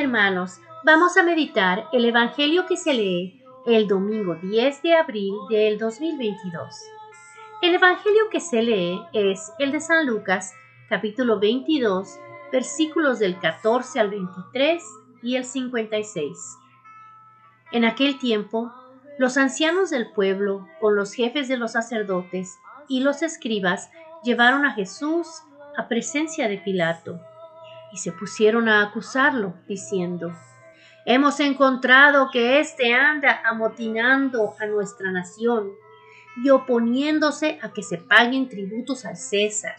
Hermanos, vamos a meditar el Evangelio que se lee el domingo 10 de abril del 2022. El Evangelio que se lee es el de San Lucas, capítulo 22, versículos del 14 al 23 y el 56. En aquel tiempo, los ancianos del pueblo, con los jefes de los sacerdotes y los escribas, llevaron a Jesús a presencia de Pilato y se pusieron a acusarlo, diciendo, Hemos encontrado que éste anda amotinando a nuestra nación y oponiéndose a que se paguen tributos al César,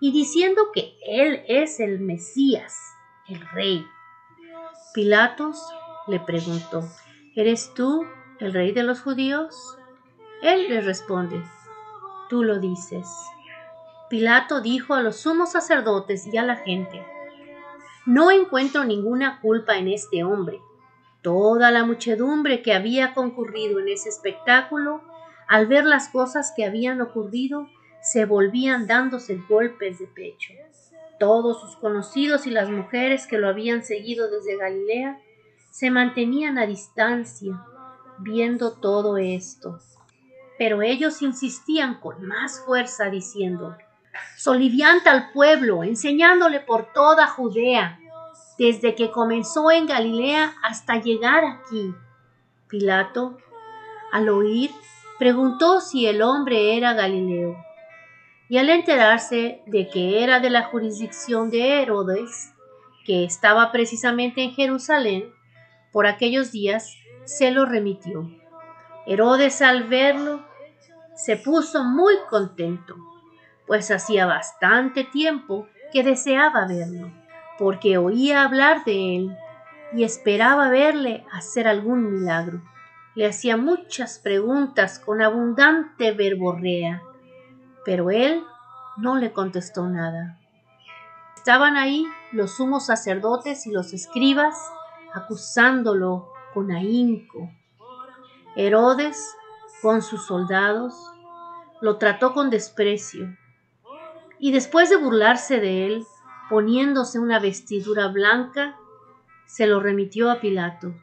y diciendo que él es el Mesías, el rey. Pilatos le preguntó, ¿Eres tú el rey de los judíos? Él le responde, Tú lo dices. Pilato dijo a los sumos sacerdotes y a la gente, no encuentro ninguna culpa en este hombre. Toda la muchedumbre que había concurrido en ese espectáculo, al ver las cosas que habían ocurrido, se volvían dándose golpes de pecho. Todos sus conocidos y las mujeres que lo habían seguido desde Galilea se mantenían a distancia, viendo todo esto. Pero ellos insistían con más fuerza, diciendo, solivianta al pueblo, enseñándole por toda Judea, desde que comenzó en Galilea hasta llegar aquí. Pilato, al oír, preguntó si el hombre era Galileo. Y al enterarse de que era de la jurisdicción de Herodes, que estaba precisamente en Jerusalén, por aquellos días se lo remitió. Herodes al verlo se puso muy contento pues hacía bastante tiempo que deseaba verlo, porque oía hablar de él y esperaba verle hacer algún milagro. Le hacía muchas preguntas con abundante verborrea, pero él no le contestó nada. Estaban ahí los sumos sacerdotes y los escribas acusándolo con ahínco. Herodes, con sus soldados, lo trató con desprecio y después de burlarse de él, poniéndose una vestidura blanca, se lo remitió a Pilato.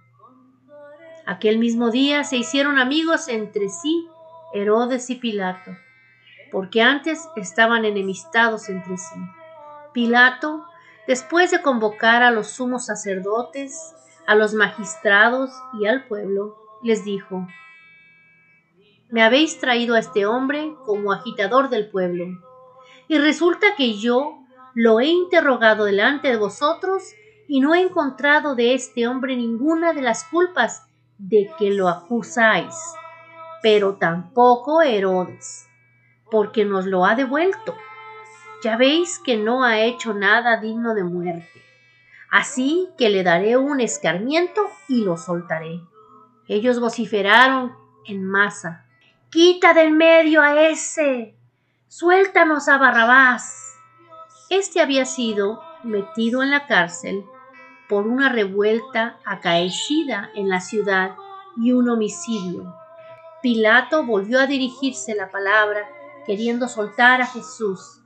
Aquel mismo día se hicieron amigos entre sí Herodes y Pilato, porque antes estaban enemistados entre sí. Pilato, después de convocar a los sumos sacerdotes, a los magistrados y al pueblo, les dijo, Me habéis traído a este hombre como agitador del pueblo y resulta que yo lo he interrogado delante de vosotros y no he encontrado de este hombre ninguna de las culpas de que lo acusáis, pero tampoco Herodes, porque nos lo ha devuelto. Ya veis que no ha hecho nada digno de muerte. Así que le daré un escarmiento y lo soltaré. Ellos vociferaron en masa. Quita del medio a ese, Suéltanos a Barrabás. Este había sido metido en la cárcel por una revuelta acaecida en la ciudad y un homicidio. Pilato volvió a dirigirse la palabra queriendo soltar a Jesús,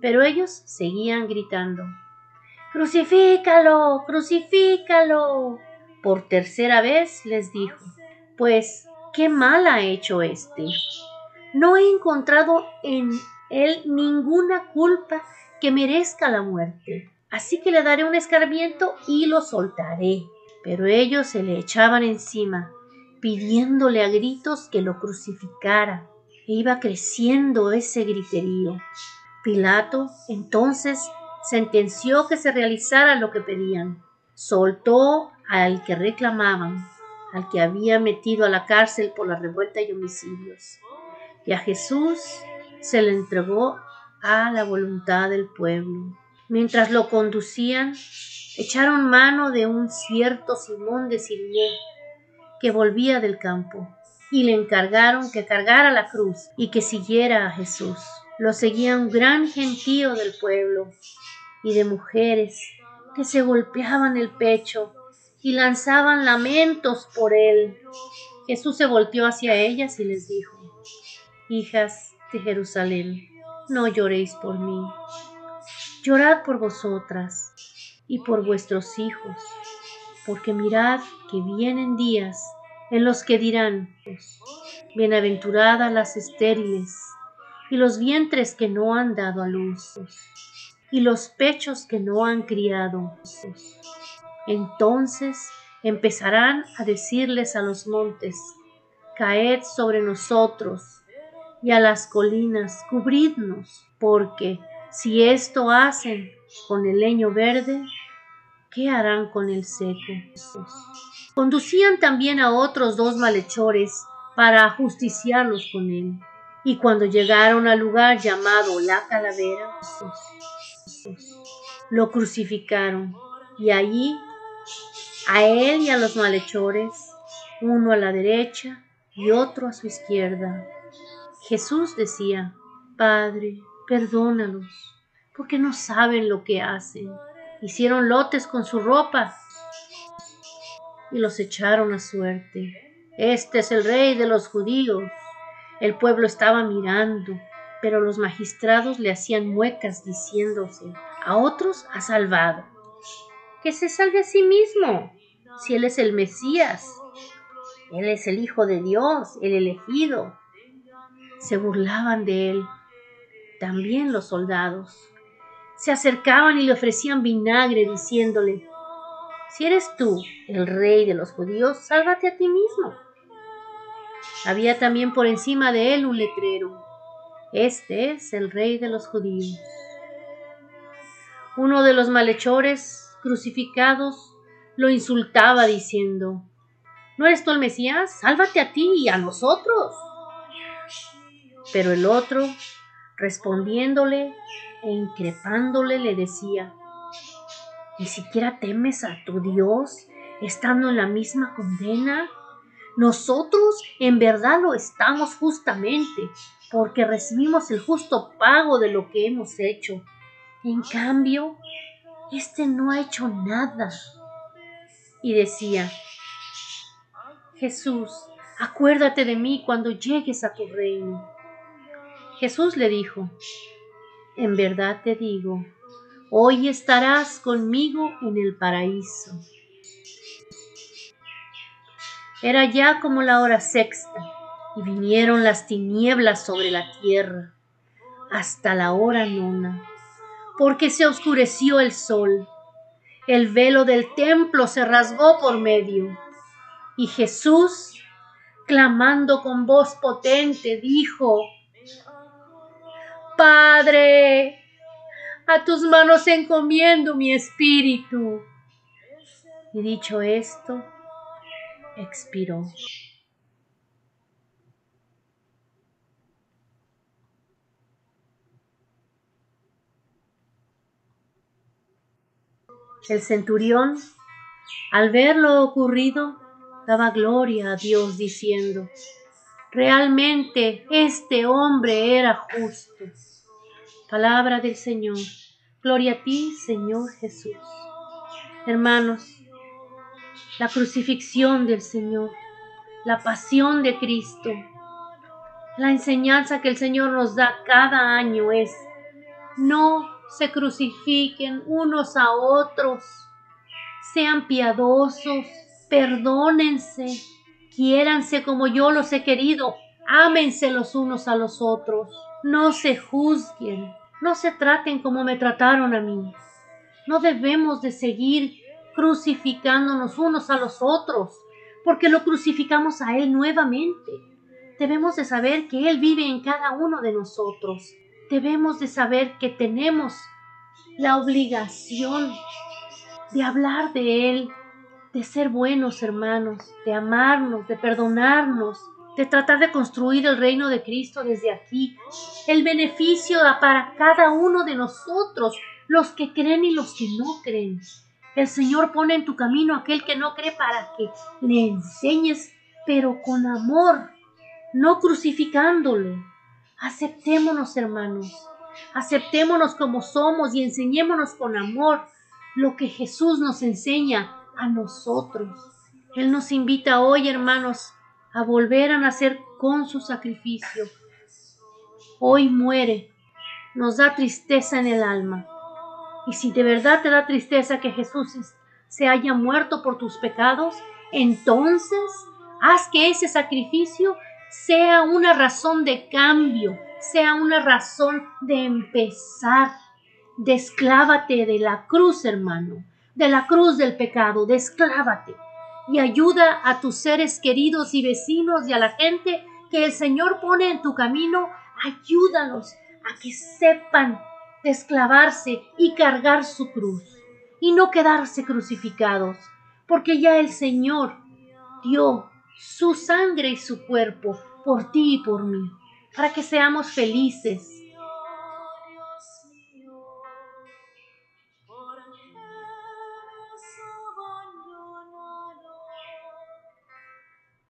pero ellos seguían gritando, Crucifícalo, crucifícalo. Por tercera vez les dijo, pues, ¿qué mal ha hecho este? No he encontrado en él ninguna culpa que merezca la muerte. Así que le daré un escarmiento y lo soltaré. Pero ellos se le echaban encima, pidiéndole a gritos que lo crucificara. E iba creciendo ese griterío. Pilato entonces sentenció que se realizara lo que pedían. Soltó al que reclamaban, al que había metido a la cárcel por la revuelta y homicidios. Y a Jesús se le entregó a la voluntad del pueblo. Mientras lo conducían, echaron mano de un cierto Simón de Sirié que volvía del campo y le encargaron que cargara la cruz y que siguiera a Jesús. Lo seguía un gran gentío del pueblo y de mujeres que se golpeaban el pecho y lanzaban lamentos por él. Jesús se volteó hacia ellas y les dijo, Hijas, Jerusalén, no lloréis por mí, llorad por vosotras y por vuestros hijos. porque mirad que vienen días en los que dirán, bienaventuradas las estériles, y los vientres que no han dado a luz, y los pechos que no han criado. Entonces empezarán a decirles a los montes, caed sobre nosotros, y a las colinas, cubridnos, porque si esto hacen con el leño verde, ¿qué harán con el seco? Conducían también a otros dos malhechores para ajusticiarlos con él. Y cuando llegaron al lugar llamado la calavera, lo crucificaron y allí a él y a los malhechores, uno a la derecha y otro a su izquierda. Jesús decía, Padre, perdónalos, porque no saben lo que hacen. Hicieron lotes con su ropa y los echaron a suerte. Este es el rey de los judíos. El pueblo estaba mirando, pero los magistrados le hacían muecas diciéndose, a otros ha salvado. Que se salve a sí mismo, si él es el Mesías. Él es el Hijo de Dios, el elegido. Se burlaban de él. También los soldados. Se acercaban y le ofrecían vinagre diciéndole, si eres tú el rey de los judíos, sálvate a ti mismo. Había también por encima de él un letrero. Este es el rey de los judíos. Uno de los malhechores crucificados lo insultaba diciendo, ¿no eres tú el Mesías? Sálvate a ti y a nosotros. Pero el otro, respondiéndole e increpándole, le decía, ¿Ni siquiera temes a tu Dios estando en la misma condena? Nosotros en verdad lo estamos justamente porque recibimos el justo pago de lo que hemos hecho. En cambio, este no ha hecho nada. Y decía, Jesús, acuérdate de mí cuando llegues a tu reino. Jesús le dijo, en verdad te digo, hoy estarás conmigo en el paraíso. Era ya como la hora sexta, y vinieron las tinieblas sobre la tierra, hasta la hora nona, porque se oscureció el sol, el velo del templo se rasgó por medio, y Jesús, clamando con voz potente, dijo, Padre, a tus manos encomiendo mi espíritu. Y dicho esto, expiró. El centurión, al ver lo ocurrido, daba gloria a Dios diciendo, realmente este hombre era justo. Palabra del Señor. Gloria a ti, Señor Jesús. Hermanos, la crucifixión del Señor, la pasión de Cristo, la enseñanza que el Señor nos da cada año es, no se crucifiquen unos a otros, sean piadosos, perdónense, quiéranse como yo los he querido, ámense los unos a los otros, no se juzguen, no se traten como me trataron a mí. No debemos de seguir crucificándonos unos a los otros, porque lo crucificamos a Él nuevamente. Debemos de saber que Él vive en cada uno de nosotros. Debemos de saber que tenemos la obligación de hablar de Él, de ser buenos hermanos, de amarnos, de perdonarnos, de tratar de construir el reino de Cristo desde aquí. El beneficio da para cada uno de nosotros, los que creen y los que no creen. El Señor pone en tu camino aquel que no cree para que le enseñes, pero con amor, no crucificándolo. Aceptémonos, hermanos. Aceptémonos como somos y enseñémonos con amor lo que Jesús nos enseña a nosotros. Él nos invita hoy, hermanos, a volver a nacer con su sacrificio. Hoy muere, nos da tristeza en el alma. Y si de verdad te da tristeza que Jesús se haya muerto por tus pecados, entonces haz que ese sacrificio sea una razón de cambio, sea una razón de empezar. Desclávate de la cruz, hermano, de la cruz del pecado, desclávate y ayuda a tus seres queridos y vecinos y a la gente que el Señor pone en tu camino, ayúdalos a que sepan desclavarse y cargar su cruz y no quedarse crucificados, porque ya el Señor dio su sangre y su cuerpo por ti y por mí, para que seamos felices,